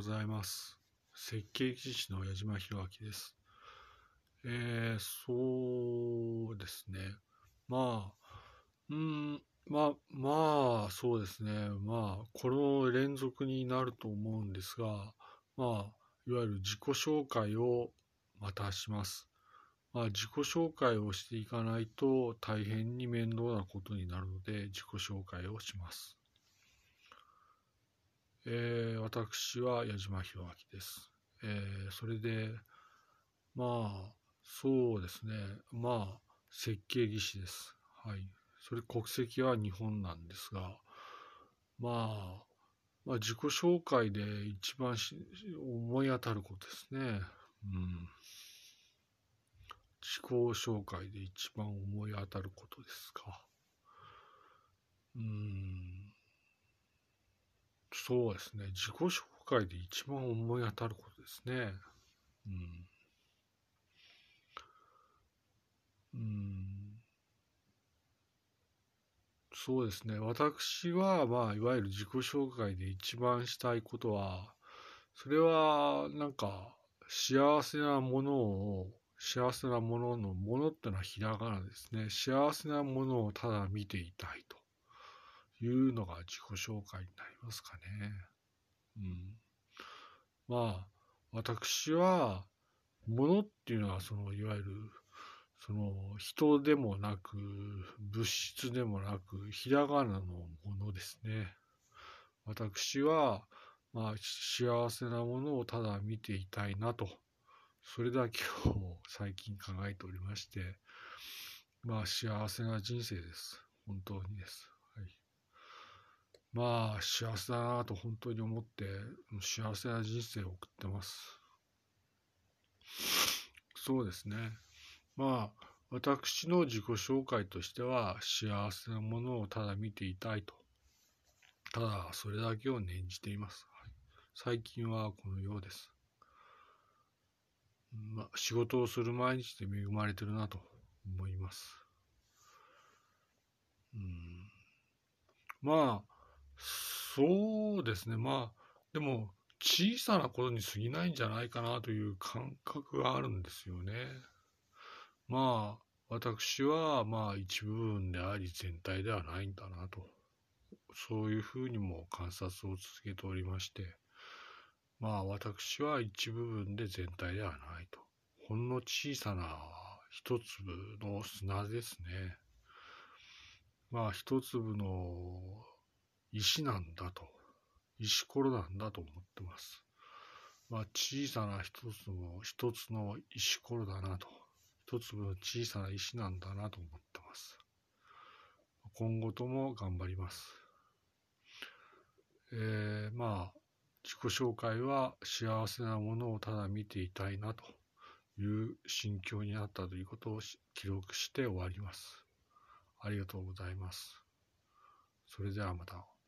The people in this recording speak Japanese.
ございます。設計技師の矢島博明です。えー、そうですね。まあ、うん、まあ、まあ、そうですね。まあ、この連続になると思うんですが、まあ、いわゆる自己紹介をまたします。まあ、自己紹介をしていかないと大変に面倒なことになるので、自己紹介をします。えー私は矢島博明です。えーそれで、まあ、そうですね。まあ、設計技師です。はい。それ国籍は日本なんですが、まあ、まあ、自己紹介で一番思い当たることですね。うん。自己紹介で一番思い当たることですか。うん。そうですね。自己紹介で一番思い当たることですね。うん。うん。そうですね。私は、まあ、いわゆる自己紹介で一番したいことは、それは、なんか、幸せなものを、幸せなもののものってのはひらがなですね。幸せなものをただ見ていたいというのが自己紹介になりますかね。うん。まあ、私は、ものっていうのは、その、いわゆる、その、人でもなく、物質でもなく、ひらがなのものですね。私は、まあ、幸せなものをただ見ていたいなと、それだけを最近考えておりまして、まあ、幸せな人生です。本当にです。まあ、幸せだなと本当に思って、幸せな人生を送ってます。そうですね。まあ、私の自己紹介としては、幸せなものをただ見ていたいと。ただ、それだけを念じています。はい、最近はこのようです。まあ、仕事をする毎日で恵まれてるなと思います。うん、まあ、そうですね。まあ、でも、小さなことに過ぎないんじゃないかなという感覚があるんですよね。まあ、私は、まあ、一部分であり、全体ではないんだなと。そういうふうにも観察を続けておりまして、まあ、私は一部分で全体ではないと。ほんの小さな一粒の砂ですね。まあ、一粒の石なんだと。石ころなんだと思ってます。まあ、小さな一つの、一つの石ころだなと。一粒の小さな石なんだなと思ってます。今後とも頑張ります。えー、まあ、自己紹介は幸せなものをただ見ていたいなという心境になったということを記録して終わります。ありがとうございます。それではまた。